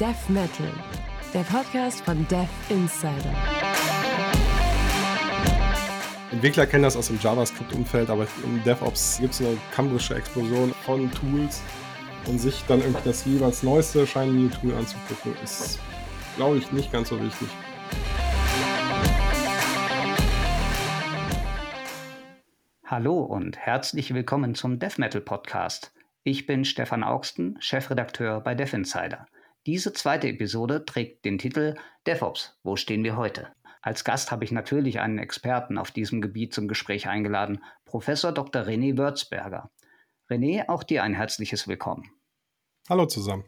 Dev Metal, der Podcast von Dev Insider. Entwickler kennen das aus dem JavaScript-Umfeld, aber im DevOps gibt es eine kambrische Explosion von Tools und sich dann irgendwie das jeweils neueste Shiny Tool anzugucken, ist, glaube ich, nicht ganz so wichtig. Hallo und herzlich willkommen zum Dev Metal Podcast. Ich bin Stefan Augsten, Chefredakteur bei Dev Insider. Diese zweite Episode trägt den Titel DevOps, wo stehen wir heute? Als Gast habe ich natürlich einen Experten auf diesem Gebiet zum Gespräch eingeladen, Professor Dr. René Würzberger. René, auch dir ein herzliches Willkommen. Hallo zusammen.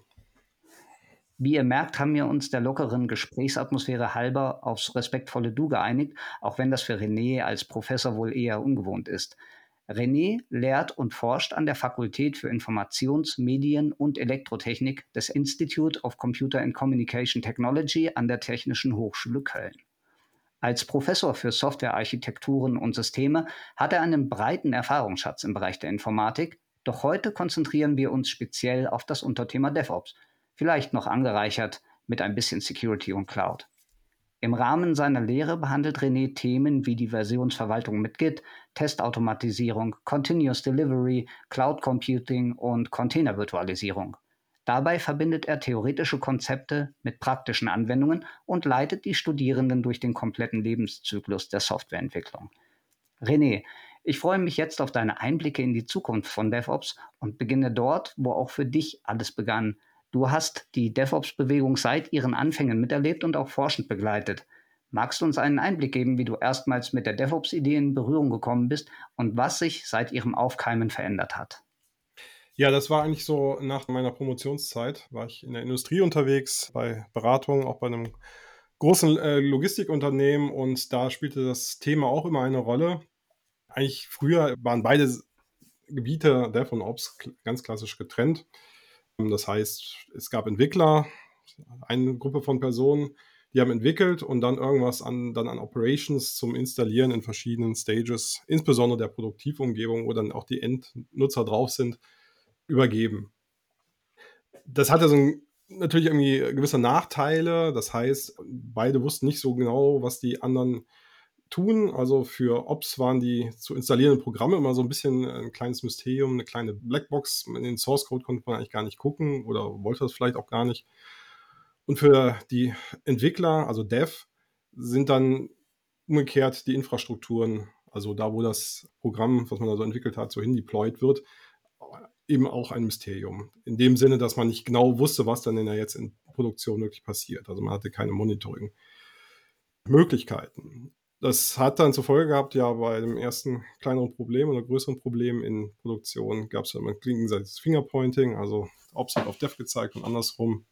Wie ihr merkt, haben wir uns der lockeren Gesprächsatmosphäre halber aufs respektvolle Du geeinigt, auch wenn das für René als Professor wohl eher ungewohnt ist. René lehrt und forscht an der Fakultät für Informations-, Medien- und Elektrotechnik des Institute of Computer and Communication Technology an der Technischen Hochschule Köln. Als Professor für Softwarearchitekturen und Systeme hat er einen breiten Erfahrungsschatz im Bereich der Informatik, doch heute konzentrieren wir uns speziell auf das Unterthema DevOps, vielleicht noch angereichert mit ein bisschen Security und Cloud. Im Rahmen seiner Lehre behandelt René Themen wie die Versionsverwaltung mit Git, Testautomatisierung, Continuous Delivery, Cloud Computing und Containervirtualisierung. Dabei verbindet er theoretische Konzepte mit praktischen Anwendungen und leitet die Studierenden durch den kompletten Lebenszyklus der Softwareentwicklung. René, ich freue mich jetzt auf deine Einblicke in die Zukunft von DevOps und beginne dort, wo auch für dich alles begann, Du hast die DevOps-Bewegung seit ihren Anfängen miterlebt und auch forschend begleitet. Magst du uns einen Einblick geben, wie du erstmals mit der DevOps-Idee in Berührung gekommen bist und was sich seit ihrem Aufkeimen verändert hat? Ja, das war eigentlich so nach meiner Promotionszeit, war ich in der Industrie unterwegs, bei Beratungen, auch bei einem großen äh, Logistikunternehmen und da spielte das Thema auch immer eine Rolle. Eigentlich früher waren beide Gebiete Dev und Ops ganz klassisch getrennt. Das heißt, es gab Entwickler, eine Gruppe von Personen, die haben entwickelt und dann irgendwas an, dann an Operations zum Installieren in verschiedenen Stages, insbesondere der Produktivumgebung, wo dann auch die Endnutzer drauf sind, übergeben. Das hatte so ein, natürlich irgendwie gewisse Nachteile. Das heißt, beide wussten nicht so genau, was die anderen tun. Also für Ops waren die zu installierenden Programme immer so ein bisschen ein kleines Mysterium, eine kleine Blackbox. In den Source Code konnte man eigentlich gar nicht gucken oder wollte das vielleicht auch gar nicht. Und für die Entwickler, also Dev, sind dann umgekehrt die Infrastrukturen, also da, wo das Programm, was man da so entwickelt hat, so hindeployed wird, eben auch ein Mysterium. In dem Sinne, dass man nicht genau wusste, was dann denn da jetzt in Produktion wirklich passiert. Also man hatte keine Monitoring-Möglichkeiten. Das hat dann zur Folge gehabt, ja, bei dem ersten kleineren Problem oder größeren Problem in Produktion gab es ja immer gegenseitiges Fingerpointing, also Ops hat auf Dev gezeigt und andersrum.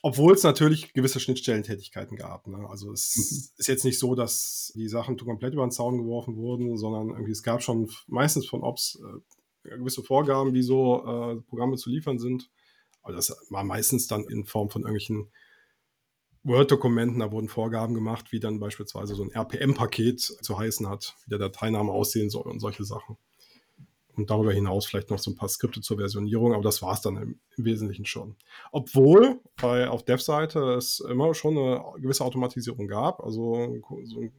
Obwohl es natürlich gewisse Schnittstellentätigkeiten gab. Ne? Also es mhm. ist jetzt nicht so, dass die Sachen komplett über den Zaun geworfen wurden, sondern irgendwie es gab schon meistens von Ops äh, gewisse Vorgaben, wie so äh, Programme zu liefern sind. Aber das war meistens dann in Form von irgendwelchen Word-Dokumenten, da wurden Vorgaben gemacht, wie dann beispielsweise so ein RPM-Paket zu heißen hat, wie der Dateiname aussehen soll und solche Sachen. Und darüber hinaus vielleicht noch so ein paar Skripte zur Versionierung, aber das war es dann im, im, Wesentlichen schon. Obwohl bei, auf Dev-Seite es immer schon eine gewisse Automatisierung gab, also so ein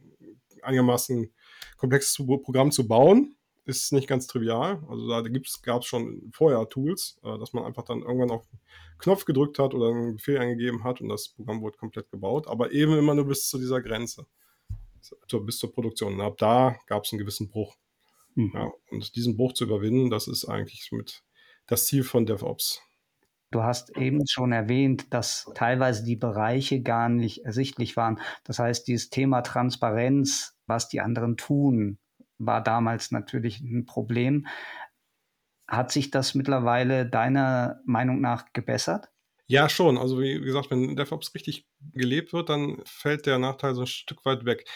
einigermaßen komplexes Programm zu bauen, ist nicht ganz trivial. Also da gab es schon vorher Tools, äh, dass man einfach dann irgendwann auf den Knopf gedrückt hat oder einen Befehl eingegeben hat und das Programm wurde komplett gebaut, aber eben immer nur bis zu dieser Grenze, so, bis zur Produktion. Und ab da gab es einen gewissen Bruch. Mhm. Ja, und diesen Bruch zu überwinden, das ist eigentlich mit das Ziel von DevOps. Du hast eben schon erwähnt, dass teilweise die Bereiche gar nicht ersichtlich waren. Das heißt, dieses Thema Transparenz, was die anderen tun, war damals natürlich ein Problem. Hat sich das mittlerweile deiner Meinung nach gebessert? Ja, schon. Also wie gesagt, wenn DevOps richtig gelebt wird, dann fällt der Nachteil so ein Stück weit weg.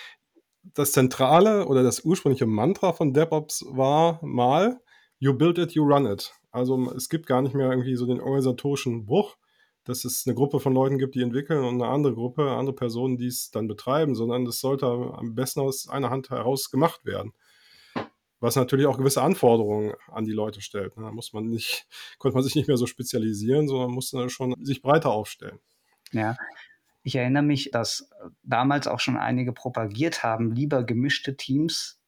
Das zentrale oder das ursprüngliche Mantra von DevOps war mal, you build it, you run it. Also es gibt gar nicht mehr irgendwie so den organisatorischen Bruch, dass es eine Gruppe von Leuten gibt, die entwickeln und eine andere Gruppe, andere Personen, die es dann betreiben, sondern das sollte am besten aus einer Hand heraus gemacht werden. Was natürlich auch gewisse Anforderungen an die Leute stellt. Ne? Da muss man nicht, konnte man sich nicht mehr so spezialisieren, sondern musste schon sich breiter aufstellen. Ja. Ich erinnere mich, dass damals auch schon einige propagiert haben, lieber gemischte Teams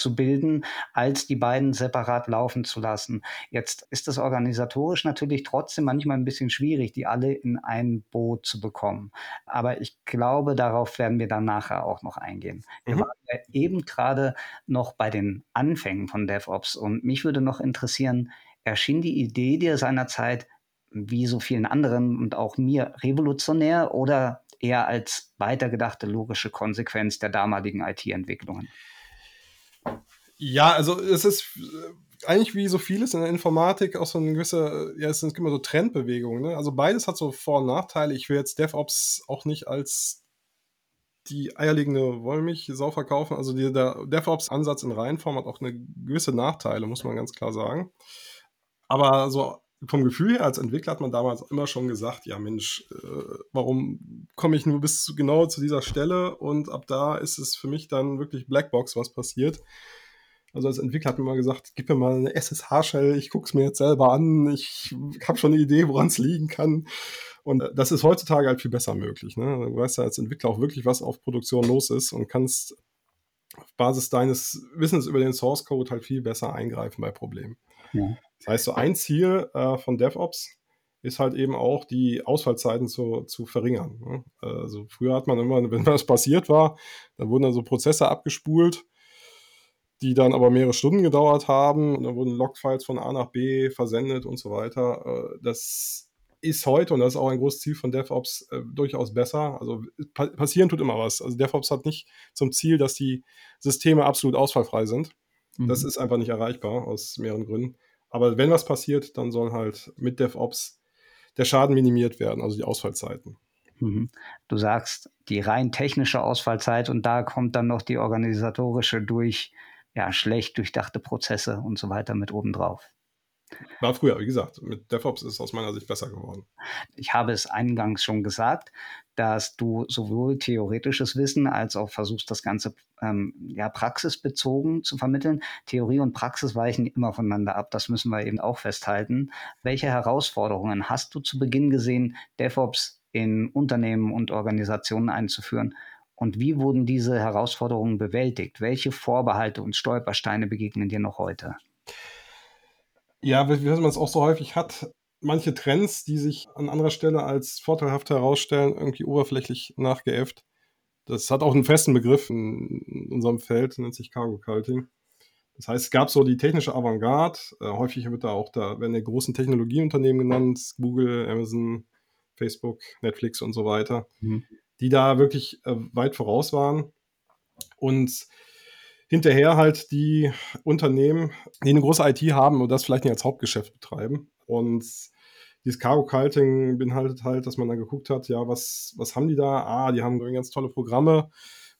zu bilden, als die beiden separat laufen zu lassen. Jetzt ist es organisatorisch natürlich trotzdem manchmal ein bisschen schwierig, die alle in ein Boot zu bekommen. Aber ich glaube, darauf werden wir dann nachher auch noch eingehen. Wir mhm. waren ja eben gerade noch bei den Anfängen von DevOps und mich würde noch interessieren, erschien die Idee dir seinerzeit wie so vielen anderen und auch mir revolutionär oder eher als weitergedachte logische Konsequenz der damaligen IT-Entwicklungen? Ja, also es ist äh, eigentlich wie so vieles in der Informatik auch so eine gewisse, ja, es sind immer so Trendbewegungen. Ne? Also beides hat so Vor- und Nachteile. Ich will jetzt DevOps auch nicht als die eierlegende Wollmilchsau verkaufen. Also die, der DevOps-Ansatz in Reihenform hat auch eine gewisse Nachteile, muss man ganz klar sagen. Aber so vom Gefühl her als Entwickler hat man damals immer schon gesagt, ja Mensch, äh, warum komme ich nur bis zu, genau zu dieser Stelle und ab da ist es für mich dann wirklich Blackbox, was passiert. Also als Entwickler hat man mal gesagt, gib mir mal eine SSH-Shell, ich gucke es mir jetzt selber an, ich habe schon eine Idee, woran es liegen kann. Und das ist heutzutage halt viel besser möglich. Ne? Du weißt ja als Entwickler auch wirklich, was auf Produktion los ist und kannst auf Basis deines Wissens über den Source Code halt viel besser eingreifen bei Problemen. Ja. Das heißt, so ein Ziel äh, von DevOps ist halt eben auch, die Ausfallzeiten zu, zu verringern. Ne? Also früher hat man immer, wenn was passiert war, dann wurden dann so Prozesse abgespult die dann aber mehrere Stunden gedauert haben. Und dann wurden Logfiles von A nach B versendet und so weiter. Äh, das ist heute, und das ist auch ein großes Ziel von DevOps, äh, durchaus besser. Also pa passieren tut immer was. Also DevOps hat nicht zum Ziel, dass die Systeme absolut ausfallfrei sind. Mhm. Das ist einfach nicht erreichbar aus mehreren Gründen. Aber wenn was passiert, dann soll halt mit DevOps der Schaden minimiert werden, also die Ausfallzeiten. Mhm. Du sagst die rein technische Ausfallzeit und da kommt dann noch die organisatorische durch ja, schlecht durchdachte Prozesse und so weiter mit obendrauf. War früher, wie gesagt, mit DevOps ist es aus meiner Sicht besser geworden. Ich habe es eingangs schon gesagt, dass du sowohl theoretisches Wissen als auch versuchst, das Ganze ähm, ja, praxisbezogen zu vermitteln. Theorie und Praxis weichen immer voneinander ab, das müssen wir eben auch festhalten. Welche Herausforderungen hast du zu Beginn gesehen, DevOps in Unternehmen und Organisationen einzuführen? Und wie wurden diese Herausforderungen bewältigt? Welche Vorbehalte und Stolpersteine begegnen dir noch heute? Ja, wie man es auch so häufig hat, manche Trends, die sich an anderer Stelle als vorteilhaft herausstellen, irgendwie oberflächlich nachgeäfft. Das hat auch einen festen Begriff in unserem Feld, nennt sich Cargo Culting. Das heißt, es gab so die technische Avantgarde. Äh, häufig wird da auch da, werden die großen Technologieunternehmen genannt, Google, Amazon, Facebook, Netflix und so weiter. Mhm die da wirklich äh, weit voraus waren. Und hinterher halt die Unternehmen, die eine große IT haben und das vielleicht nicht als Hauptgeschäft betreiben. Und dieses Cargo Culting beinhaltet halt, dass man dann geguckt hat, ja, was, was haben die da? Ah, die haben ganz tolle Programme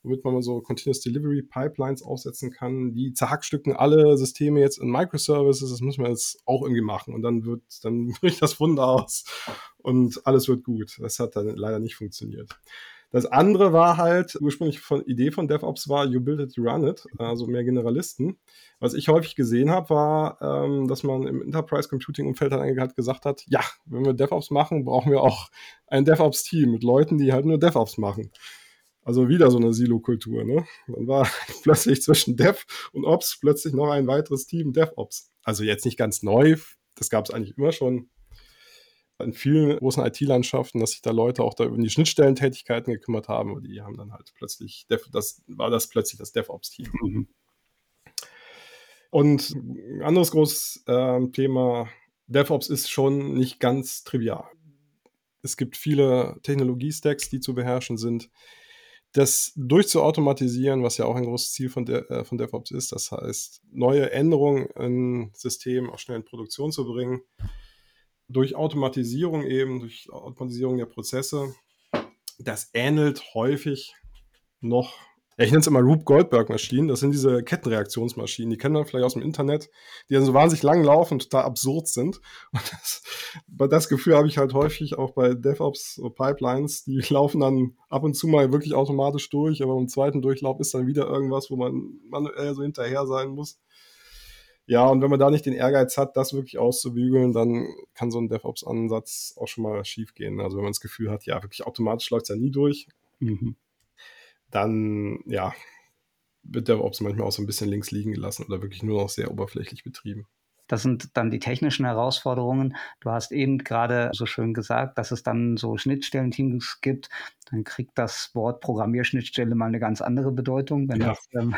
womit man so Continuous Delivery Pipelines aufsetzen kann. Die zerhackstücken alle Systeme jetzt in Microservices. Das müssen wir jetzt auch irgendwie machen. Und dann wird, dann bricht das Wunder aus und alles wird gut. Das hat dann leider nicht funktioniert. Das andere war halt, ursprünglich von Idee von DevOps war, you build it, you run it, also mehr Generalisten. Was ich häufig gesehen habe, war, ähm, dass man im Enterprise Computing Umfeld halt gesagt hat, ja, wenn wir DevOps machen, brauchen wir auch ein DevOps-Team mit Leuten, die halt nur DevOps machen. Also wieder so eine Silo-Kultur. Ne? Dann war plötzlich zwischen Dev und Ops plötzlich noch ein weiteres Team DevOps. Also jetzt nicht ganz neu, das gab es eigentlich immer schon in vielen großen IT-Landschaften, dass sich da Leute auch da über die Schnittstellentätigkeiten gekümmert haben und die haben dann halt plötzlich, das war das plötzlich das DevOps-Team. Mhm. Und ein anderes großes äh, Thema, DevOps ist schon nicht ganz trivial. Es gibt viele Technologie-Stacks, die zu beherrschen sind das durchzuautomatisieren, was ja auch ein großes Ziel von, der, äh, von DevOps ist, das heißt, neue Änderungen in Systemen auch schnell in Produktion zu bringen, durch Automatisierung eben, durch Automatisierung der Prozesse, das ähnelt häufig noch ja, ich nenne es immer Rube Goldberg-Maschinen. Das sind diese Kettenreaktionsmaschinen. Die kennen man vielleicht aus dem Internet, die dann so wahnsinnig lang laufen und total absurd sind. Und das, das Gefühl habe ich halt häufig auch bei DevOps Pipelines. Die laufen dann ab und zu mal wirklich automatisch durch, aber im zweiten Durchlauf ist dann wieder irgendwas, wo man manuell so hinterher sein muss. Ja, und wenn man da nicht den Ehrgeiz hat, das wirklich auszubügeln, dann kann so ein DevOps-Ansatz auch schon mal schief gehen. Also wenn man das Gefühl hat, ja, wirklich automatisch läuft es ja nie durch, mhm. dann ja, wird DevOps manchmal auch so ein bisschen links liegen gelassen oder wirklich nur noch sehr oberflächlich betrieben. Das sind dann die technischen Herausforderungen. Du hast eben gerade so schön gesagt, dass es dann so Schnittstellenteams gibt. Dann kriegt das Wort Programmierschnittstelle mal eine ganz andere Bedeutung, wenn ja. das ähm,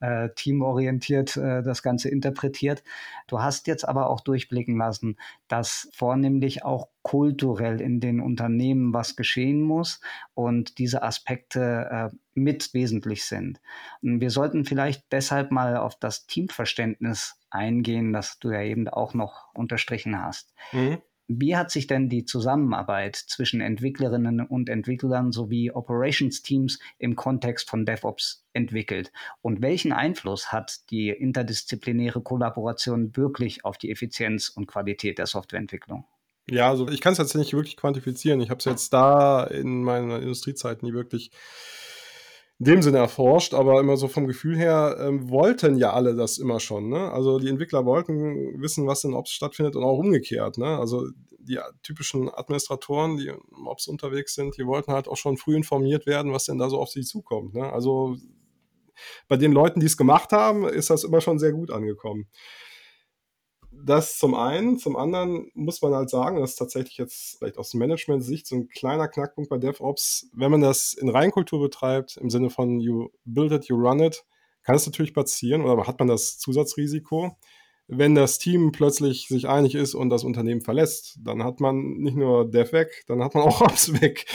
äh, teamorientiert äh, das Ganze interpretiert. Du hast jetzt aber auch durchblicken lassen, dass vornehmlich auch kulturell in den Unternehmen was geschehen muss und diese Aspekte äh, mit wesentlich sind. Wir sollten vielleicht deshalb mal auf das Teamverständnis eingehen, das du ja eben auch noch unterstrichen hast. Mhm. Wie hat sich denn die Zusammenarbeit zwischen Entwicklerinnen und Entwicklern sowie Operations-Teams im Kontext von DevOps entwickelt? Und welchen Einfluss hat die interdisziplinäre Kollaboration wirklich auf die Effizienz und Qualität der Softwareentwicklung? Ja, also ich kann es jetzt nicht wirklich quantifizieren. Ich habe es jetzt da in meiner Industriezeit nie wirklich in dem Sinne erforscht, aber immer so vom Gefühl her ähm, wollten ja alle das immer schon. Ne? Also die Entwickler wollten wissen, was in Ops stattfindet und auch umgekehrt. Ne? Also die typischen Administratoren, die im Ops unterwegs sind, die wollten halt auch schon früh informiert werden, was denn da so auf sie zukommt. Ne? Also bei den Leuten, die es gemacht haben, ist das immer schon sehr gut angekommen das zum einen. Zum anderen muss man halt sagen, das ist tatsächlich jetzt vielleicht aus Management-Sicht so ein kleiner Knackpunkt bei DevOps. Wenn man das in Reinkultur betreibt, im Sinne von you build it, you run it, kann es natürlich passieren oder hat man das Zusatzrisiko. Wenn das Team plötzlich sich einig ist und das Unternehmen verlässt, dann hat man nicht nur Dev weg, dann hat man auch Ops weg.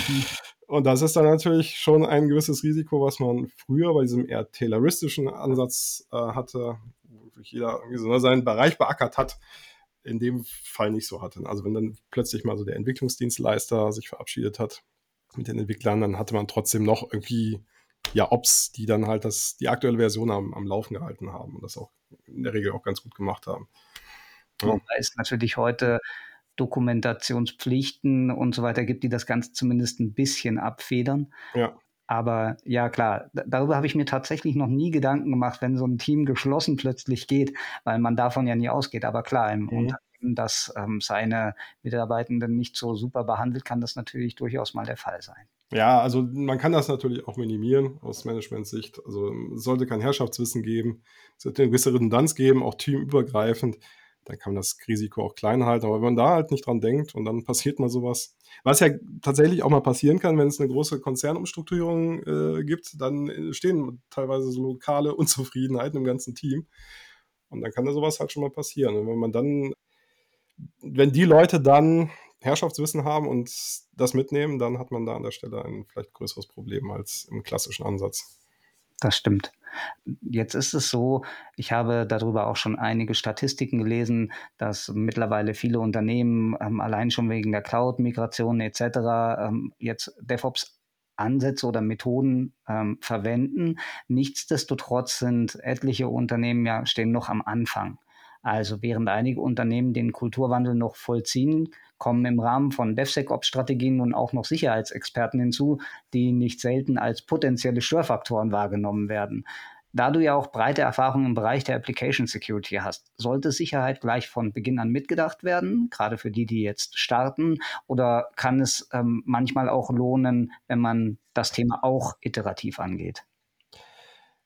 Und das ist dann natürlich schon ein gewisses Risiko, was man früher bei diesem eher tayloristischen Ansatz äh, hatte, wirklich jeder irgendwie so ne, seinen Bereich beackert hat, in dem Fall nicht so hatte. Also wenn dann plötzlich mal so der Entwicklungsdienstleister sich verabschiedet hat mit den Entwicklern, dann hatte man trotzdem noch irgendwie ja Ops, die dann halt das, die aktuelle Version am, am Laufen gehalten haben und das auch in der Regel auch ganz gut gemacht haben. Ja. Wobei es natürlich heute Dokumentationspflichten und so weiter gibt, die das Ganze zumindest ein bisschen abfedern. Ja. Aber ja, klar, darüber habe ich mir tatsächlich noch nie Gedanken gemacht, wenn so ein Team geschlossen plötzlich geht, weil man davon ja nie ausgeht. Aber klar, im mhm. Unternehmen, das ähm, seine Mitarbeitenden nicht so super behandelt, kann das natürlich durchaus mal der Fall sein. Ja, also man kann das natürlich auch minimieren aus Management-Sicht. Also es sollte kein Herrschaftswissen geben, es sollte eine gewisse Redundanz geben, auch teamübergreifend dann kann man das Risiko auch klein halten. Aber wenn man da halt nicht dran denkt und dann passiert mal sowas, was ja tatsächlich auch mal passieren kann, wenn es eine große Konzernumstrukturierung äh, gibt, dann entstehen teilweise so lokale Unzufriedenheiten im ganzen Team. Und dann kann da sowas halt schon mal passieren. Und wenn man dann, wenn die Leute dann Herrschaftswissen haben und das mitnehmen, dann hat man da an der Stelle ein vielleicht größeres Problem als im klassischen Ansatz. Das stimmt. Jetzt ist es so, ich habe darüber auch schon einige Statistiken gelesen, dass mittlerweile viele Unternehmen ähm, allein schon wegen der Cloud-Migration etc. Ähm, jetzt DevOps Ansätze oder Methoden ähm, verwenden. Nichtsdestotrotz sind etliche Unternehmen ja stehen noch am Anfang. Also während einige Unternehmen den Kulturwandel noch vollziehen, kommen im Rahmen von DevSecOps-Strategien nun auch noch Sicherheitsexperten hinzu, die nicht selten als potenzielle Störfaktoren wahrgenommen werden. Da du ja auch breite Erfahrungen im Bereich der Application Security hast, sollte Sicherheit gleich von Beginn an mitgedacht werden, gerade für die, die jetzt starten? Oder kann es ähm, manchmal auch lohnen, wenn man das Thema auch iterativ angeht?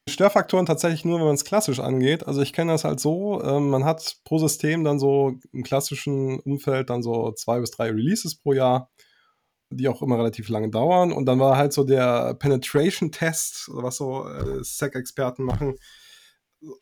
Störfaktoren tatsächlich nur, wenn man es klassisch angeht. Also ich kenne das halt so, ähm, man hat pro System dann so im klassischen Umfeld dann so zwei bis drei Releases pro Jahr, die auch immer relativ lange dauern. Und dann war halt so der Penetration-Test, was so äh, SEC-Experten machen,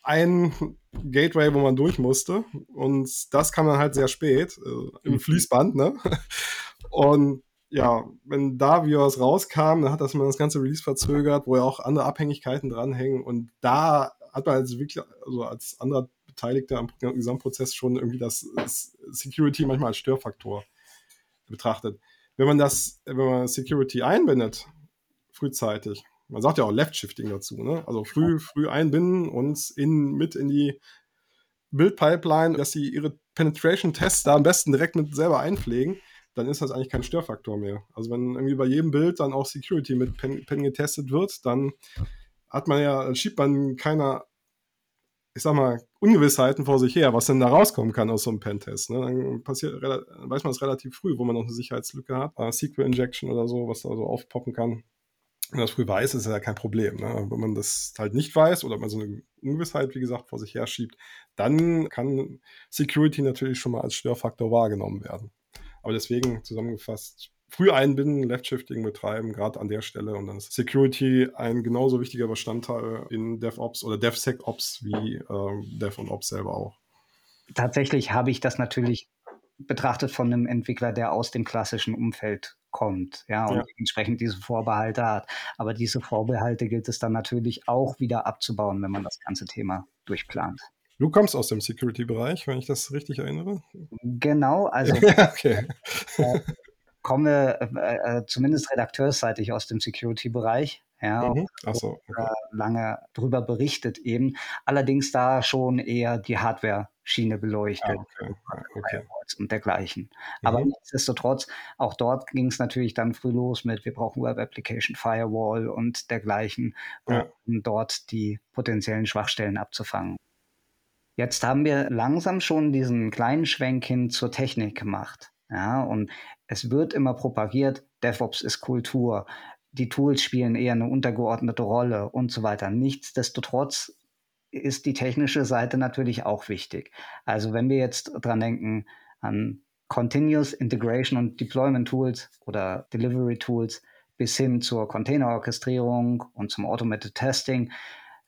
ein Gateway, wo man durch musste. Und das kam dann halt sehr spät, äh, im mhm. Fließband, ne? Und ja, wenn da wie was rauskam, dann hat das mal das ganze Release verzögert, wo ja auch andere Abhängigkeiten dranhängen. Und da hat man als Entwickler, also als anderer Beteiligter am Gesamtprozess schon irgendwie das Security manchmal als Störfaktor betrachtet. Wenn man das, wenn man Security einbindet, frühzeitig, man sagt ja auch Left-Shifting dazu, ne? Also früh, früh einbinden und in, mit in die Build-Pipeline, dass sie ihre Penetration-Tests da am besten direkt mit selber einpflegen dann ist das eigentlich kein Störfaktor mehr. Also wenn irgendwie bei jedem Bild dann auch Security mit Pen, Pen getestet wird, dann hat man ja, schiebt man keiner ich sag mal, Ungewissheiten vor sich her, was denn da rauskommen kann aus so einem Pentest. Ne? Dann passiert, weiß man es relativ früh, wo man noch eine Sicherheitslücke hat. Uh, SQL Injection oder so, was da so aufpoppen kann. Wenn man das früh weiß, ist ja kein Problem. Ne? Wenn man das halt nicht weiß oder man so eine Ungewissheit, wie gesagt, vor sich her schiebt, dann kann Security natürlich schon mal als Störfaktor wahrgenommen werden. Aber deswegen zusammengefasst, früh einbinden, Left-Shifting betreiben, gerade an der Stelle. Und dann ist Security ein genauso wichtiger Bestandteil in DevOps oder DevSecOps wie äh, Dev und Ops selber auch. Tatsächlich habe ich das natürlich betrachtet von einem Entwickler, der aus dem klassischen Umfeld kommt, ja, und ja. entsprechend diese Vorbehalte hat. Aber diese Vorbehalte gilt es dann natürlich auch wieder abzubauen, wenn man das ganze Thema durchplant. Du kommst aus dem Security-Bereich, wenn ich das richtig erinnere. Genau, also okay. äh, komme äh, äh, zumindest redakteurseitig aus dem Security-Bereich. Ja, mhm. so, okay. lange drüber berichtet eben. Allerdings da schon eher die Hardware-Schiene beleuchtet ah, okay. okay. und dergleichen. Mhm. Aber nichtsdestotrotz, auch dort ging es natürlich dann früh los mit, wir brauchen Web Application Firewall und dergleichen, ja. um dort die potenziellen Schwachstellen abzufangen. Jetzt haben wir langsam schon diesen kleinen Schwenk hin zur Technik gemacht. Ja, und es wird immer propagiert, DevOps ist Kultur, die Tools spielen eher eine untergeordnete Rolle und so weiter. Nichtsdestotrotz ist die technische Seite natürlich auch wichtig. Also wenn wir jetzt dran denken an Continuous Integration und Deployment Tools oder Delivery Tools bis hin zur Containerorchestrierung und zum Automated Testing,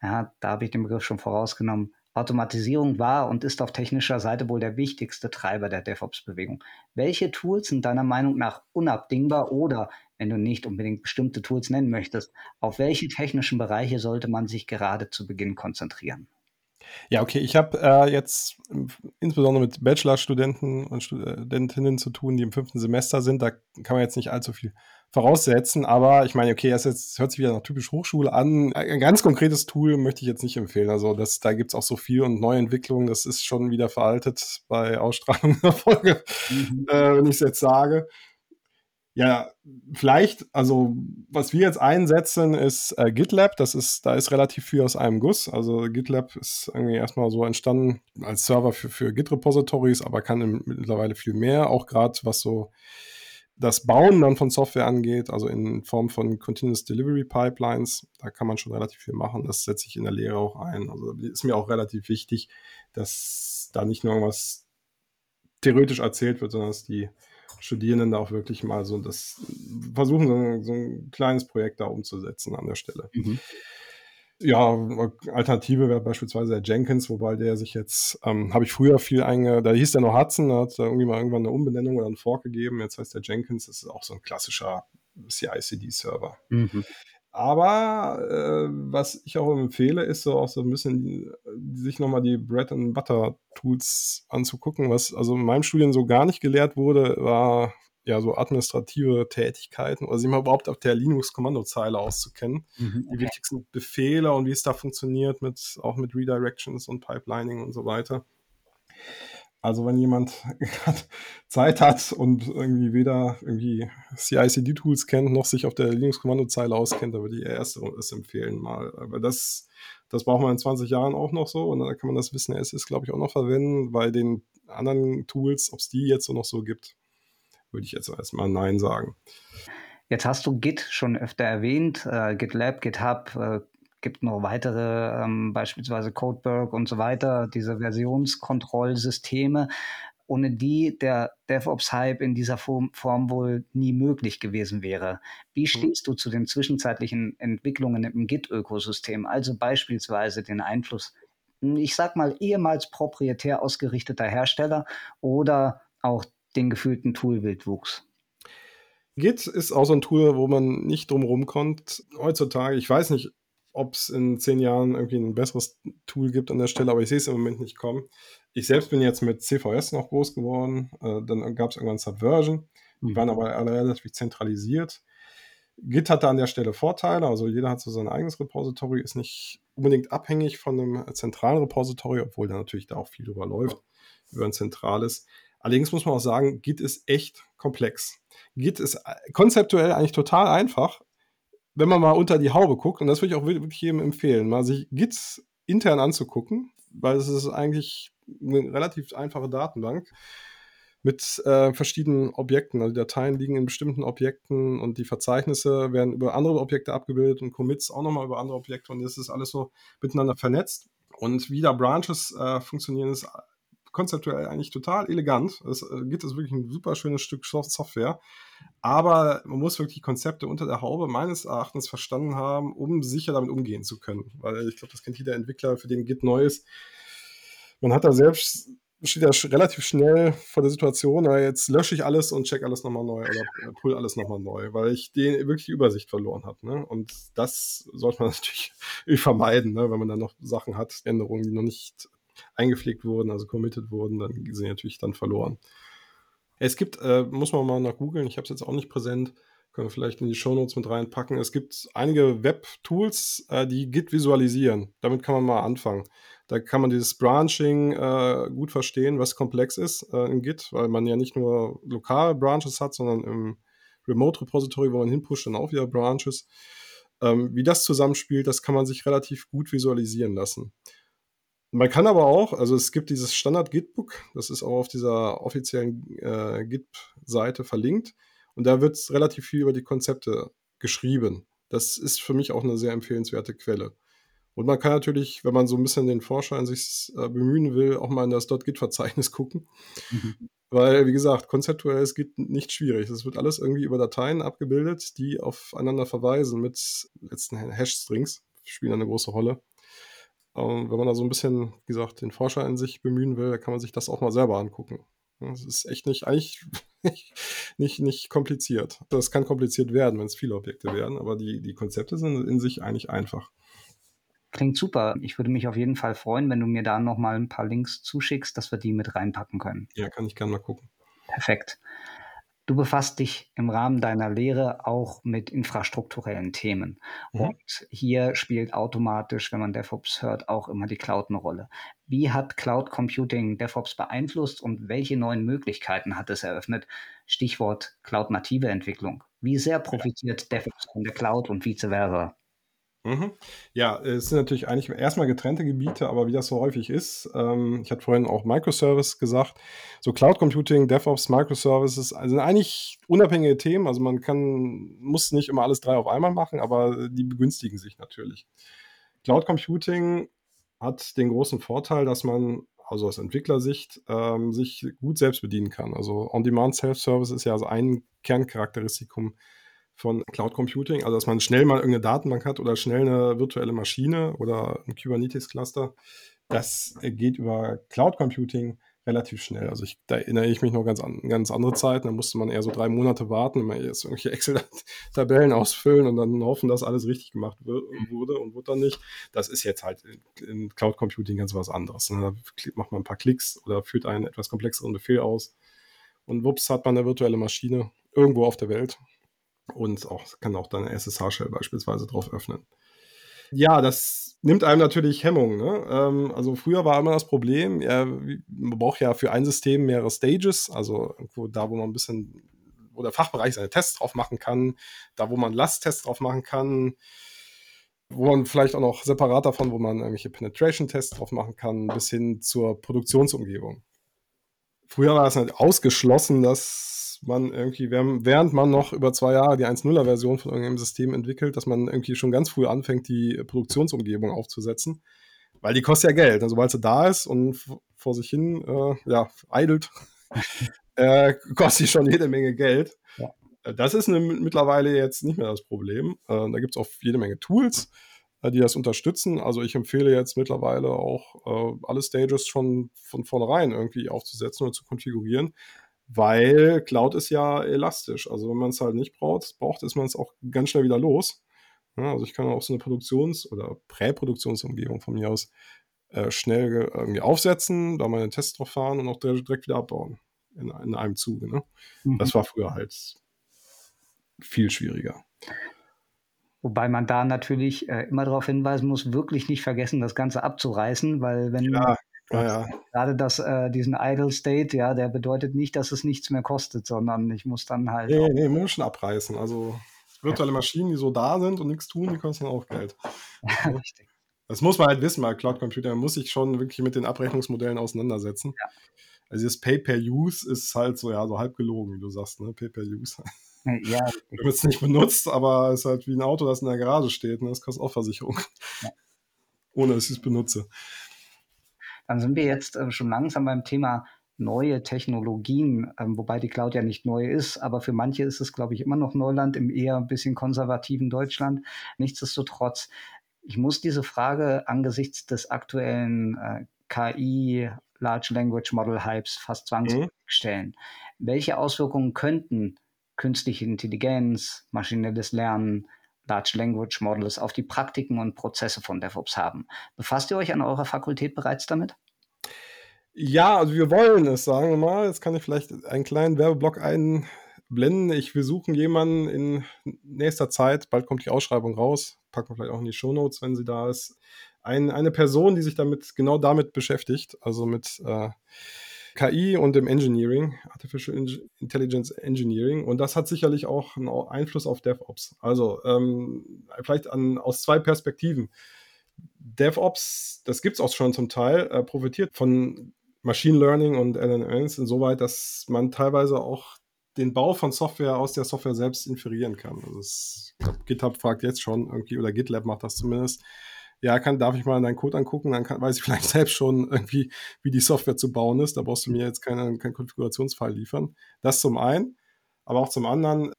ja, da habe ich den Begriff schon vorausgenommen, Automatisierung war und ist auf technischer Seite wohl der wichtigste Treiber der DevOps-Bewegung. Welche Tools sind deiner Meinung nach unabdingbar oder, wenn du nicht unbedingt bestimmte Tools nennen möchtest, auf welche technischen Bereiche sollte man sich gerade zu Beginn konzentrieren? Ja, okay, ich habe äh, jetzt insbesondere mit Bachelorstudenten und Studentinnen zu tun, die im fünften Semester sind. Da kann man jetzt nicht allzu viel voraussetzen, aber ich meine, okay, das hört sich wieder nach typisch Hochschule an. Ein ganz konkretes Tool möchte ich jetzt nicht empfehlen. Also das, da gibt es auch so viel und Neuentwicklungen, das ist schon wieder veraltet bei Ausstrahlung der Folge, mhm. äh, wenn ich es jetzt sage. Ja, vielleicht, also was wir jetzt einsetzen, ist äh, GitLab. Das ist, da ist relativ viel aus einem Guss. Also GitLab ist irgendwie erstmal so entstanden als Server für, für Git-Repositories, aber kann mittlerweile viel mehr, auch gerade was so das Bauen dann von Software angeht, also in Form von Continuous Delivery Pipelines, da kann man schon relativ viel machen. Das setze ich in der Lehre auch ein. Also ist mir auch relativ wichtig, dass da nicht nur irgendwas theoretisch erzählt wird, sondern dass die Studierenden da auch wirklich mal so das versuchen, so, so ein kleines Projekt da umzusetzen an der Stelle. Mhm. Ja, Alternative wäre beispielsweise der Jenkins, wobei der sich jetzt, ähm, habe ich früher viel einge, da hieß der noch Hudson, da hat da irgendwie mal irgendwann eine Umbenennung oder einen Fork gegeben. Jetzt heißt der Jenkins, das ist auch so ein klassischer CI-CD-Server. Mhm. Aber äh, was ich auch empfehle, ist so auch so ein bisschen sich nochmal die Bread and Butter Tools anzugucken. Was also in meinem Studien so gar nicht gelehrt wurde, war ja so administrative Tätigkeiten oder sich mal überhaupt auf der Linux-Kommandozeile auszukennen. Mhm, okay. Die wichtigsten Befehle und wie es da funktioniert, mit, auch mit Redirections und Pipelining und so weiter. Also wenn jemand Zeit hat und irgendwie weder irgendwie CI-CD-Tools kennt, noch sich auf der Linux-Kommandozeile auskennt, da würde ich erst es empfehlen mal. Aber das, das braucht man in 20 Jahren auch noch so und dann kann man das Wissen SS, glaube ich, auch noch verwenden. Bei den anderen Tools, ob es die jetzt so noch so gibt, würde ich jetzt erstmal Nein sagen. Jetzt hast du Git schon öfter erwähnt, äh, GitLab, GitHub, äh, gibt noch weitere, ähm, beispielsweise Codeberg und so weiter, diese Versionskontrollsysteme, ohne die der DevOps-Hype in dieser Form, Form, wohl nie möglich gewesen wäre. Wie mhm. stehst du zu den zwischenzeitlichen Entwicklungen im Git-Ökosystem, also beispielsweise den Einfluss, ich sag mal, ehemals proprietär ausgerichteter Hersteller oder auch den gefühlten Tool-Wildwuchs? Git ist auch so ein Tool, wo man nicht drum rumkommt. Heutzutage, ich weiß nicht, ob es in zehn Jahren irgendwie ein besseres Tool gibt an der Stelle, aber ich sehe es im Moment nicht kommen. Ich selbst bin jetzt mit CVS noch groß geworden. Äh, dann gab es irgendwann Subversion. Die mhm. waren aber alle relativ zentralisiert. Git hatte an der Stelle Vorteile, also jeder hat so sein eigenes Repository, ist nicht unbedingt abhängig von einem zentralen Repository, obwohl da natürlich da auch viel drüber läuft, über ein zentrales. Allerdings muss man auch sagen, Git ist echt komplex. Git ist äh, konzeptuell eigentlich total einfach, wenn man mal unter die Haube guckt. Und das würde ich auch wirklich jedem empfehlen, mal sich Git intern anzugucken. weil es ist eigentlich eine relativ einfache Datenbank mit äh, verschiedenen Objekten. Also die Dateien liegen in bestimmten Objekten und die Verzeichnisse werden über andere Objekte abgebildet und Commits auch nochmal über andere Objekte und das ist alles so miteinander vernetzt. Und wie da Branches äh, funktionieren, ist konzeptuell eigentlich total elegant. Es äh, gibt es wirklich ein super schönes Stück Software. Aber man muss wirklich Konzepte unter der Haube meines Erachtens verstanden haben, um sicher damit umgehen zu können. Weil ich glaube, das kennt jeder Entwickler, für den Git neu ist. Man hat da selbst steht ja relativ schnell vor der Situation, na, jetzt lösche ich alles und check alles nochmal neu oder äh, pull alles nochmal neu, weil ich den wirklich die Übersicht verloren habe. Ne? Und das sollte man natürlich vermeiden, ne? wenn man dann noch Sachen hat, Änderungen, die noch nicht eingepflegt wurden, also committed wurden, dann sind die natürlich dann verloren. Es gibt, äh, muss man mal nach googeln, ich habe es jetzt auch nicht präsent, können wir vielleicht in die Shownotes mit reinpacken. Es gibt einige Web-Tools, äh, die Git visualisieren. Damit kann man mal anfangen. Da kann man dieses Branching äh, gut verstehen, was komplex ist äh, in Git, weil man ja nicht nur lokale Branches hat, sondern im Remote-Repository, wo man hinpusht, dann auch wieder Branches. Ähm, wie das zusammenspielt, das kann man sich relativ gut visualisieren lassen. Man kann aber auch, also es gibt dieses Standard-Gitbook, das ist auch auf dieser offiziellen äh, Git-Seite verlinkt. Und da wird relativ viel über die Konzepte geschrieben. Das ist für mich auch eine sehr empfehlenswerte Quelle. Und man kann natürlich, wenn man so ein bisschen den Vorschein sich äh, bemühen will, auch mal in das .git-Verzeichnis gucken. Mhm. Weil, wie gesagt, konzeptuell ist Git nicht schwierig. Es wird alles irgendwie über Dateien abgebildet, die aufeinander verweisen mit letzten Hash-Strings. Spielen eine große Rolle. Und wenn man da so ein bisschen, wie gesagt, den Forscher in sich bemühen will, kann man sich das auch mal selber angucken. Das ist echt nicht, eigentlich nicht, nicht kompliziert. Das kann kompliziert werden, wenn es viele Objekte werden, aber die, die Konzepte sind in sich eigentlich einfach. Klingt super. Ich würde mich auf jeden Fall freuen, wenn du mir da nochmal ein paar Links zuschickst, dass wir die mit reinpacken können. Ja, kann ich gerne mal gucken. Perfekt. Du befasst dich im Rahmen deiner Lehre auch mit infrastrukturellen Themen. Mhm. Und hier spielt automatisch, wenn man DevOps hört, auch immer die Cloud eine Rolle. Wie hat Cloud Computing DevOps beeinflusst und welche neuen Möglichkeiten hat es eröffnet? Stichwort Cloud-native Entwicklung. Wie sehr profitiert DevOps von der Cloud und vice versa? Mhm. Ja, es sind natürlich eigentlich erstmal getrennte Gebiete, aber wie das so häufig ist, ähm, ich hatte vorhin auch Microservice gesagt, so Cloud Computing, DevOps, Microservices also sind eigentlich unabhängige Themen. Also man kann, muss nicht immer alles drei auf einmal machen, aber die begünstigen sich natürlich. Cloud Computing hat den großen Vorteil, dass man also aus Entwicklersicht ähm, sich gut selbst bedienen kann. Also On-Demand Self-Service ist ja also ein Kerncharakteristikum von Cloud Computing, also dass man schnell mal irgendeine Datenbank hat oder schnell eine virtuelle Maschine oder ein Kubernetes-Cluster. Das geht über Cloud Computing relativ schnell. Also ich, da erinnere ich mich noch ganz an ganz andere Zeiten. Da musste man eher so drei Monate warten, immer jetzt irgendwelche Excel-Tabellen ausfüllen und dann hoffen, dass alles richtig gemacht wurde und wurde dann nicht. Das ist jetzt halt in Cloud Computing ganz was anderes. Ne? Da macht man ein paar Klicks oder führt einen etwas komplexeren Befehl aus und wups hat man eine virtuelle Maschine irgendwo auf der Welt und auch, kann auch dann SSH-Shell beispielsweise drauf öffnen. Ja, das nimmt einem natürlich Hemmung. Ne? Ähm, also früher war immer das Problem, ja, man braucht ja für ein System mehrere Stages, also da, wo man ein bisschen, wo der Fachbereich seine Tests drauf machen kann, da, wo man Lasttests drauf machen kann, wo man vielleicht auch noch separat davon, wo man irgendwelche Penetration-Tests drauf machen kann, bis hin zur Produktionsumgebung. Früher war es halt ausgeschlossen, dass man irgendwie, während man noch über zwei Jahre die 1.0er-Version von irgendeinem System entwickelt, dass man irgendwie schon ganz früh anfängt, die Produktionsumgebung aufzusetzen. Weil die kostet ja Geld. Also, sobald sie da ist und vor sich hin äh, ja, eidelt, äh, kostet sie schon jede Menge Geld. Ja. Äh, das ist eine, mittlerweile jetzt nicht mehr das Problem. Äh, da gibt es auch jede Menge Tools, äh, die das unterstützen. Also ich empfehle jetzt mittlerweile auch äh, alle Stages schon von vornherein irgendwie aufzusetzen und zu konfigurieren, weil Cloud ist ja elastisch. Also wenn man es halt nicht braucht, braucht, ist man es auch ganz schnell wieder los. Ja, also ich kann auch so eine Produktions- oder Präproduktionsumgebung von mir aus äh, schnell irgendwie aufsetzen, da meine Tests drauf fahren und auch direkt wieder abbauen. In, in einem Zuge. Ne? Mhm. Das war früher halt viel schwieriger. Wobei man da natürlich äh, immer darauf hinweisen muss, wirklich nicht vergessen, das Ganze abzureißen, weil wenn ja, ja, ja. Gerade das, äh, diesen Idle State, ja, der bedeutet nicht, dass es nichts mehr kostet, sondern ich muss dann halt. Nee, nee, muss schon abreißen. Also virtuelle Maschinen, die so da sind und nichts tun, die kosten auch Geld. Richtig. Das muss man halt wissen bei Cloud Computer. Man muss sich schon wirklich mit den Abrechnungsmodellen auseinandersetzen. Ja. Also das Pay-per-Use ist halt so, ja, so halb gelogen, wie du sagst, ne? Pay-per-Use. Ja. Wird es nicht benutzt, aber es ist halt wie ein Auto, das in der Garage steht. Ne? Das kostet auch Versicherung. Ja. Ohne dass ich es benutze. Dann sind wir jetzt äh, schon langsam beim Thema neue Technologien, ähm, wobei die Cloud ja nicht neu ist, aber für manche ist es, glaube ich, immer noch Neuland im eher ein bisschen konservativen Deutschland. Nichtsdestotrotz, ich muss diese Frage angesichts des aktuellen äh, KI Large Language Model Hypes fast zwangsläufig mhm. stellen. Welche Auswirkungen könnten künstliche Intelligenz, maschinelles Lernen, Large Language Models auf die Praktiken und Prozesse von DevOps haben? Befasst ihr euch an eurer Fakultät bereits damit? Ja, also wir wollen es, sagen wir mal. Jetzt kann ich vielleicht einen kleinen Werbeblock einblenden. Ich, wir suchen jemanden in nächster Zeit, bald kommt die Ausschreibung raus, packen wir vielleicht auch in die Shownotes, wenn sie da ist. Ein, eine Person, die sich damit genau damit beschäftigt, also mit äh, KI und dem Engineering, Artificial Intelligence Engineering. Und das hat sicherlich auch einen Einfluss auf DevOps. Also ähm, vielleicht an, aus zwei Perspektiven. DevOps, das gibt es auch schon zum Teil, äh, profitiert von Machine Learning und LLMs insoweit, dass man teilweise auch den Bau von Software aus der Software selbst inferieren kann. Also es, GitHub fragt jetzt schon irgendwie, oder GitLab macht das zumindest, ja, kann, darf ich mal deinen Code angucken, dann kann, weiß ich vielleicht selbst schon irgendwie, wie die Software zu bauen ist. Da brauchst du mir jetzt keinen kein Konfigurationsfile liefern. Das zum einen, aber auch zum anderen,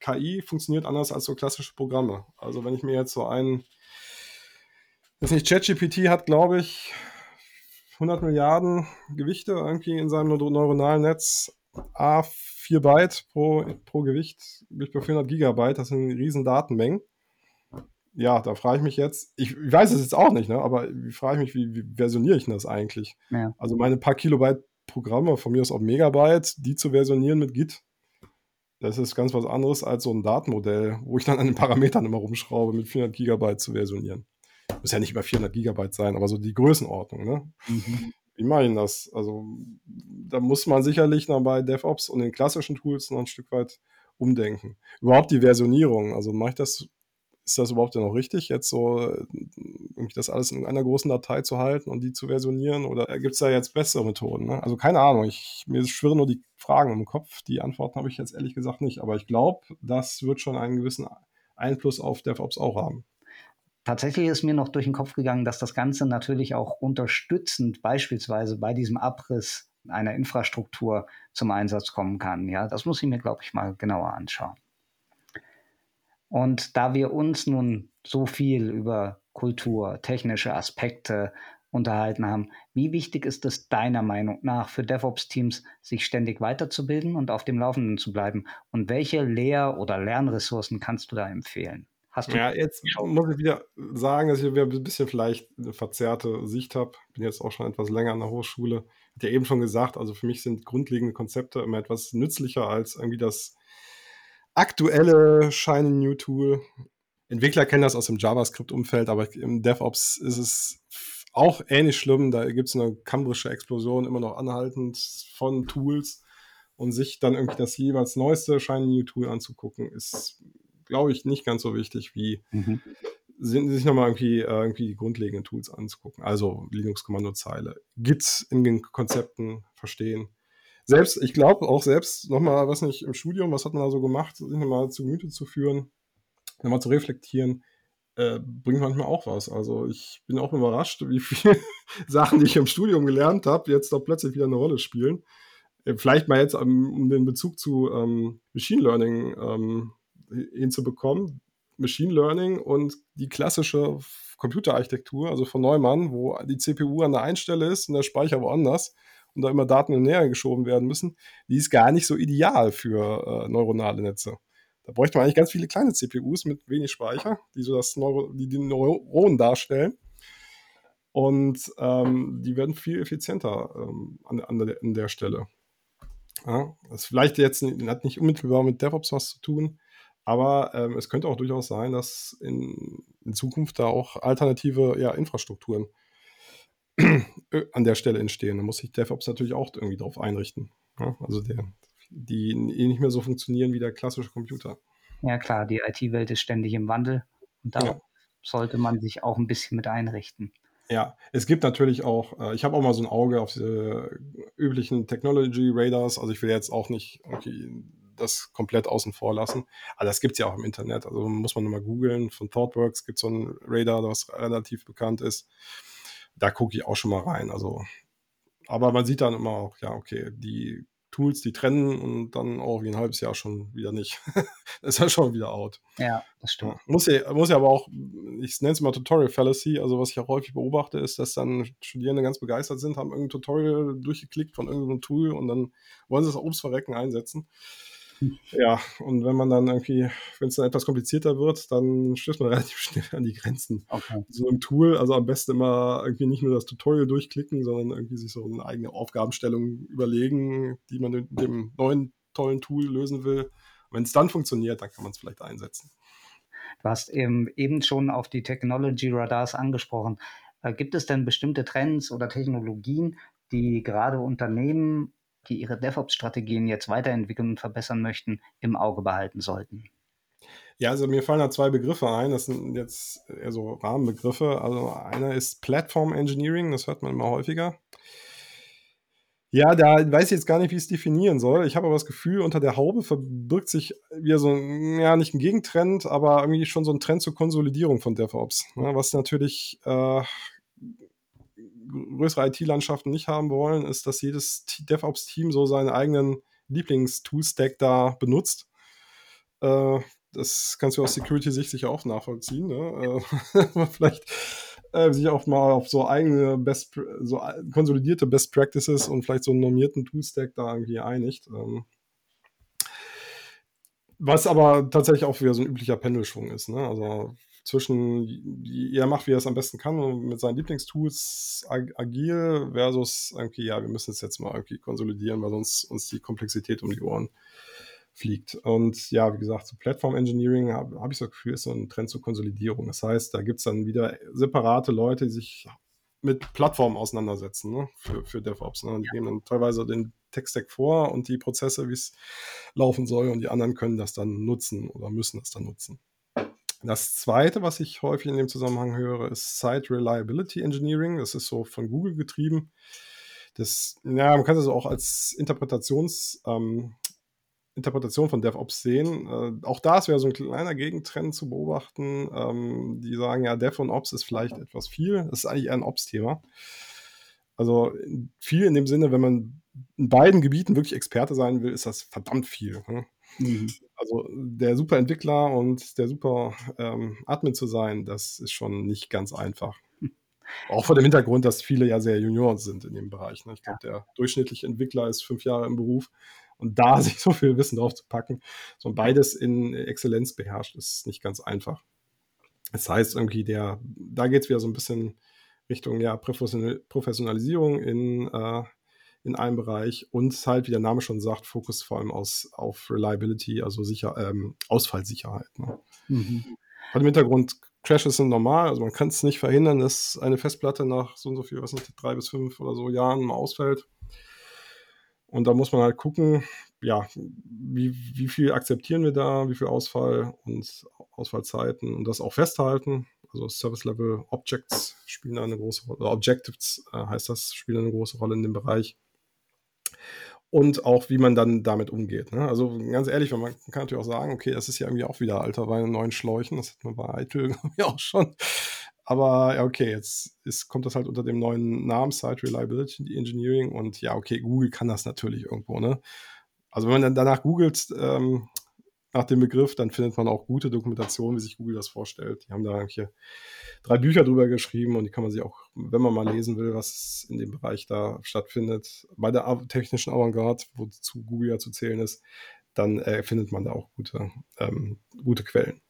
KI funktioniert anders als so klassische Programme. Also wenn ich mir jetzt so einen, das nicht, ChatGPT hat, glaube ich, 100 Milliarden Gewichte irgendwie in seinem neuronalen Netz. A, 4 Byte pro, pro Gewicht, bei 400 Gigabyte, das sind riesen Datenmengen ja, da frage ich mich jetzt, ich, ich, weiß es jetzt auch nicht, ne, aber ich frage mich, wie, wie versioniere ich denn das eigentlich? Ja. Also meine paar Kilobyte Programme, von mir aus auch Megabyte, die zu versionieren mit Git, das ist ganz was anderes als so ein Datenmodell, wo ich dann an den Parametern immer rumschraube, mit 400 Gigabyte zu versionieren. Muss ja nicht über 400 Gigabyte sein, aber so die Größenordnung, ne? Mhm. Wie mache ich das? Also, da muss man sicherlich noch bei DevOps und den klassischen Tools noch ein Stück weit umdenken. Überhaupt die Versionierung. Also mache ich das ist das überhaupt noch richtig, jetzt so irgendwie das alles in einer großen Datei zu halten und die zu versionieren? Oder gibt es da jetzt bessere Methoden? Ne? Also keine Ahnung, ich, mir schwirren nur die Fragen im Kopf. Die Antworten habe ich jetzt ehrlich gesagt nicht. Aber ich glaube, das wird schon einen gewissen Einfluss auf DevOps auch haben. Tatsächlich ist mir noch durch den Kopf gegangen, dass das Ganze natürlich auch unterstützend beispielsweise bei diesem Abriss einer Infrastruktur zum Einsatz kommen kann. Ja, das muss ich mir, glaube ich, mal genauer anschauen. Und da wir uns nun so viel über Kultur, technische Aspekte unterhalten haben, wie wichtig ist es deiner Meinung nach für DevOps-Teams, sich ständig weiterzubilden und auf dem Laufenden zu bleiben? Und welche Lehr- oder Lernressourcen kannst du da empfehlen? Hast du ja, jetzt muss ich wieder sagen, dass ich ein bisschen vielleicht eine verzerrte Sicht habe. Bin jetzt auch schon etwas länger an der Hochschule. Hat ja eben schon gesagt, also für mich sind grundlegende Konzepte immer etwas nützlicher als irgendwie das aktuelle Shiny New Tool. Entwickler kennen das aus dem JavaScript-Umfeld, aber im DevOps ist es auch ähnlich schlimm. Da gibt es eine kambrische Explosion, immer noch anhaltend von Tools. Und sich dann irgendwie das jeweils neueste Shiny New Tool anzugucken, ist, glaube ich, nicht ganz so wichtig wie mhm. sich nochmal irgendwie, äh, irgendwie die grundlegenden Tools anzugucken. Also Linux-Kommandozeile, Git in den Konzepten verstehen selbst, ich glaube auch selbst nochmal, was nicht im Studium, was hat man da so gemacht, sich nochmal zu Gemüte zu führen, nochmal zu reflektieren, äh, bringt manchmal auch was. Also ich bin auch überrascht, wie viele Sachen, die ich im Studium gelernt habe, jetzt doch plötzlich wieder eine Rolle spielen. Äh, vielleicht mal jetzt, um, um den Bezug zu ähm, Machine Learning ähm, hinzubekommen. Machine Learning und die klassische Computerarchitektur, also von Neumann, wo die CPU an der einen Stelle ist und der Speicher woanders und da immer Daten in näher geschoben werden müssen, die ist gar nicht so ideal für äh, neuronale Netze. Da bräuchte man eigentlich ganz viele kleine CPUs mit wenig Speicher, die so das Neuro die, die Neuronen darstellen. Und ähm, die werden viel effizienter ähm, an, an, der, an der Stelle. Ja, das vielleicht jetzt hat nicht unmittelbar mit DevOps was zu tun, aber ähm, es könnte auch durchaus sein, dass in, in Zukunft da auch alternative ja, Infrastrukturen an der Stelle entstehen. Da muss sich DevOps natürlich auch irgendwie darauf einrichten. Ja, also der, die nicht mehr so funktionieren wie der klassische Computer. Ja klar, die IT-Welt ist ständig im Wandel und darauf ja. sollte man sich auch ein bisschen mit einrichten. Ja, es gibt natürlich auch, äh, ich habe auch mal so ein Auge auf diese üblichen Technology Radars. Also ich will jetzt auch nicht okay, das komplett außen vor lassen. Aber das gibt es ja auch im Internet. Also muss man nur mal googeln. Von ThoughtWorks gibt es so ein Radar, das relativ bekannt ist. Da gucke ich auch schon mal rein. Also, aber man sieht dann immer auch, ja, okay, die Tools, die trennen und dann auch wie ein halbes Jahr schon wieder nicht. ist ja schon wieder out. Ja, das stimmt. Ja. Muss, ja, muss ja aber auch, ich nenne es mal Tutorial Fallacy, also was ich auch häufig beobachte, ist, dass dann Studierende ganz begeistert sind, haben irgendein Tutorial durchgeklickt von irgendeinem Tool und dann wollen sie es ums Verrecken einsetzen. Ja, und wenn man dann irgendwie, wenn es dann etwas komplizierter wird, dann stößt man relativ schnell an die Grenzen. Okay. So einem Tool, also am besten immer irgendwie nicht nur das Tutorial durchklicken, sondern irgendwie sich so eine eigene Aufgabenstellung überlegen, die man mit dem neuen tollen Tool lösen will. Wenn es dann funktioniert, dann kann man es vielleicht einsetzen. Du hast eben, eben schon auf die Technology Radars angesprochen. Äh, gibt es denn bestimmte Trends oder Technologien, die gerade Unternehmen die ihre DevOps-Strategien jetzt weiterentwickeln und verbessern möchten, im Auge behalten sollten? Ja, also mir fallen da zwei Begriffe ein. Das sind jetzt eher so Rahmenbegriffe. Also einer ist Platform Engineering, das hört man immer häufiger. Ja, da weiß ich jetzt gar nicht, wie ich es definieren soll. Ich habe aber das Gefühl, unter der Haube verbirgt sich wieder so ein, ja, nicht ein Gegentrend, aber irgendwie schon so ein Trend zur Konsolidierung von DevOps. Ne, was natürlich äh, größere IT-Landschaften nicht haben wollen, ist, dass jedes DevOps-Team so seinen eigenen Lieblings-Tool-Stack da benutzt. Äh, das kannst du aus Security-Sicht sicher auch nachvollziehen. Ne? Äh, vielleicht äh, sich auch mal auf so eigene Best, so konsolidierte Best Practices und vielleicht so einen normierten Tool-Stack da irgendwie einigt. Ähm, was aber tatsächlich auch wieder so ein üblicher Pendelschwung ist. Ne? Also zwischen, wie er macht, wie er es am besten kann und mit seinen Lieblingstools ag agil versus irgendwie, ja, wir müssen es jetzt mal irgendwie konsolidieren, weil sonst uns die Komplexität um die Ohren fliegt. Und ja, wie gesagt, zu Platform Engineering habe hab ich so das Gefühl, ist so ein Trend zur Konsolidierung. Das heißt, da gibt es dann wieder separate Leute, die sich mit Plattformen auseinandersetzen ne, für, für DevOps. Ne. Die ja. geben dann teilweise den Tech-Stack vor und die Prozesse, wie es laufen soll, und die anderen können das dann nutzen oder müssen das dann nutzen. Das zweite, was ich häufig in dem Zusammenhang höre, ist Site Reliability Engineering. Das ist so von Google getrieben. Das, ja, man kann das auch als Interpretations, ähm, Interpretation von DevOps sehen. Äh, auch da wäre so ein kleiner Gegentrend zu beobachten. Ähm, die sagen ja, Dev und Ops ist vielleicht etwas viel. Das ist eigentlich eher ein Ops-Thema. Also viel in dem Sinne, wenn man in beiden Gebieten wirklich Experte sein will, ist das verdammt viel. Ne? Mhm. Also der super Entwickler und der super ähm, Admin zu sein, das ist schon nicht ganz einfach. Auch vor dem Hintergrund, dass viele ja sehr Junior sind in dem Bereich. Ne? Ich glaube, der durchschnittliche Entwickler ist fünf Jahre im Beruf und da sich so viel Wissen drauf zu packen, so beides in Exzellenz beherrscht, ist nicht ganz einfach. Das heißt irgendwie, der, da geht es wieder so ein bisschen Richtung ja, Professionalisierung in äh, in einem Bereich und halt, wie der Name schon sagt, Fokus vor allem aus, auf Reliability, also sicher, ähm, Ausfallsicherheit. Ne? Mhm. Vor dem Hintergrund, Crashes sind normal, also man kann es nicht verhindern, dass eine Festplatte nach so und so viel, was nicht, drei bis fünf oder so Jahren mal ausfällt. Und da muss man halt gucken, ja, wie, wie viel akzeptieren wir da, wie viel Ausfall und Ausfallzeiten und das auch festhalten. Also Service Level Objects spielen da eine große Rolle, Objectives äh, heißt das, spielen eine große Rolle in dem Bereich und auch wie man dann damit umgeht. Ne? Also ganz ehrlich, man kann natürlich auch sagen, okay, das ist ja irgendwie auch wieder alter Wein in neuen Schläuchen, das hat man bei ITIL auch schon. Aber ja, okay, jetzt ist, kommt das halt unter dem neuen Namen Site Reliability Engineering und ja, okay, Google kann das natürlich irgendwo, ne? Also wenn man dann danach googelt, ähm, nach dem Begriff, dann findet man auch gute Dokumentation, wie sich Google das vorstellt. Die haben da hier drei Bücher drüber geschrieben und die kann man sich auch, wenn man mal lesen will, was in dem Bereich da stattfindet, bei der technischen Avantgarde, wozu Google ja zu zählen ist, dann äh, findet man da auch gute, ähm, gute Quellen.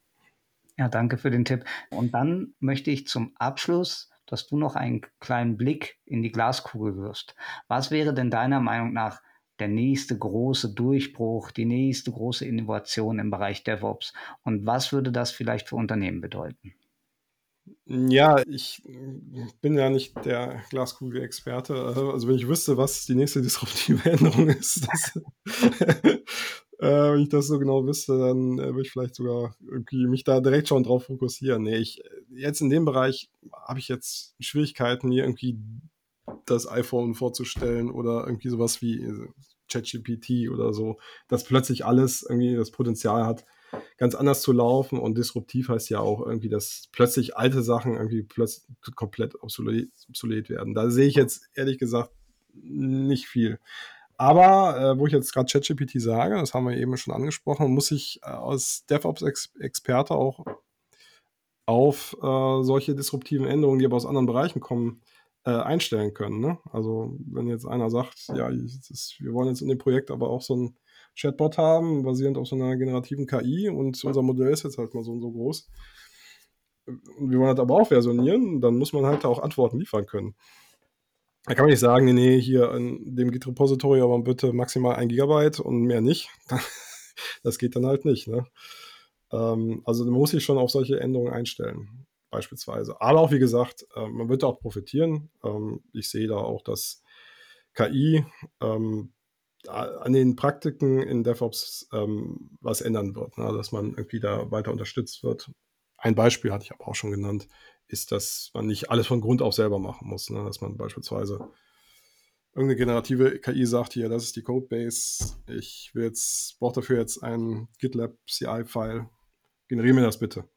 Ja, danke für den Tipp. Und dann möchte ich zum Abschluss, dass du noch einen kleinen Blick in die Glaskugel wirst. Was wäre denn deiner Meinung nach der nächste große Durchbruch, die nächste große Innovation im Bereich DevOps? Und was würde das vielleicht für Unternehmen bedeuten? Ja, ich bin ja nicht der Glaskugel-Experte. Also wenn ich wüsste, was die nächste disruptive Änderung ist, das, äh, wenn ich das so genau wüsste, dann äh, würde ich vielleicht sogar irgendwie mich da direkt schon drauf fokussieren. Nee, ich, jetzt in dem Bereich habe ich jetzt Schwierigkeiten, mir irgendwie das iPhone vorzustellen oder irgendwie sowas wie ChatGPT oder so, dass plötzlich alles irgendwie das Potenzial hat, ganz anders zu laufen und disruptiv heißt ja auch irgendwie, dass plötzlich alte Sachen irgendwie plötzlich komplett obsolet, obsolet werden. Da sehe ich jetzt ehrlich gesagt nicht viel. Aber äh, wo ich jetzt gerade ChatGPT sage, das haben wir eben schon angesprochen, muss ich äh, als DevOps-Experte auch auf äh, solche disruptiven Änderungen, die aber aus anderen Bereichen kommen, äh, einstellen können. Ne? Also wenn jetzt einer sagt, ja, ist, wir wollen jetzt in dem Projekt aber auch so ein Chatbot haben, basierend auf so einer generativen KI und unser Modell ist jetzt halt mal so und so groß. Wir wollen halt aber auch versionieren, dann muss man halt auch Antworten liefern können. Da kann man nicht sagen, nee, nee, hier in dem Git-Repository aber bitte maximal ein Gigabyte und mehr nicht. Das geht dann halt nicht. Ne? Ähm, also man muss sich schon auf solche Änderungen einstellen, beispielsweise. Aber auch wie gesagt, äh, man wird auch profitieren. Ähm, ich sehe da auch, dass KI ähm, an den Praktiken in DevOps ähm, was ändern wird, ne? dass man irgendwie da weiter unterstützt wird. Ein Beispiel hatte ich aber auch schon genannt, ist, dass man nicht alles von Grund auf selber machen muss, ne? dass man beispielsweise irgendeine generative KI sagt, hier, das ist die Codebase, ich brauche dafür jetzt ein GitLab CI-File, generiere mir das bitte.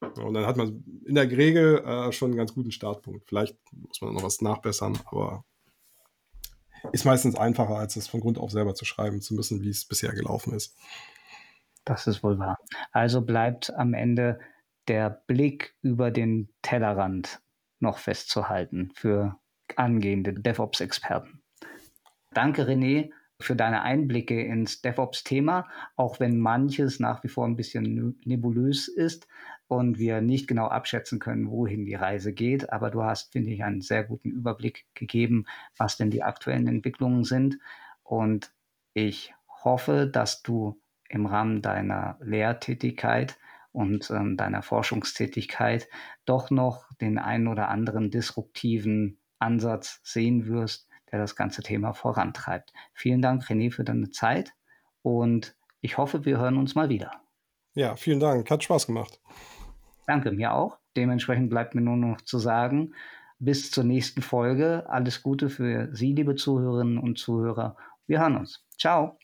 Und dann hat man in der Regel äh, schon einen ganz guten Startpunkt. Vielleicht muss man noch was nachbessern, aber ist meistens einfacher, als es von Grund auf selber zu schreiben zu müssen, wie es bisher gelaufen ist. Das ist wohl wahr. Also bleibt am Ende der Blick über den Tellerrand noch festzuhalten für angehende DevOps-Experten. Danke, René, für deine Einblicke ins DevOps-Thema, auch wenn manches nach wie vor ein bisschen nebulös ist und wir nicht genau abschätzen können, wohin die Reise geht. Aber du hast, finde ich, einen sehr guten Überblick gegeben, was denn die aktuellen Entwicklungen sind. Und ich hoffe, dass du im Rahmen deiner Lehrtätigkeit und ähm, deiner Forschungstätigkeit doch noch den einen oder anderen disruptiven Ansatz sehen wirst, der das ganze Thema vorantreibt. Vielen Dank, René, für deine Zeit und ich hoffe, wir hören uns mal wieder. Ja, vielen Dank. Hat Spaß gemacht. Danke, mir auch. Dementsprechend bleibt mir nur noch zu sagen, bis zur nächsten Folge. Alles Gute für Sie, liebe Zuhörerinnen und Zuhörer. Wir hören uns. Ciao.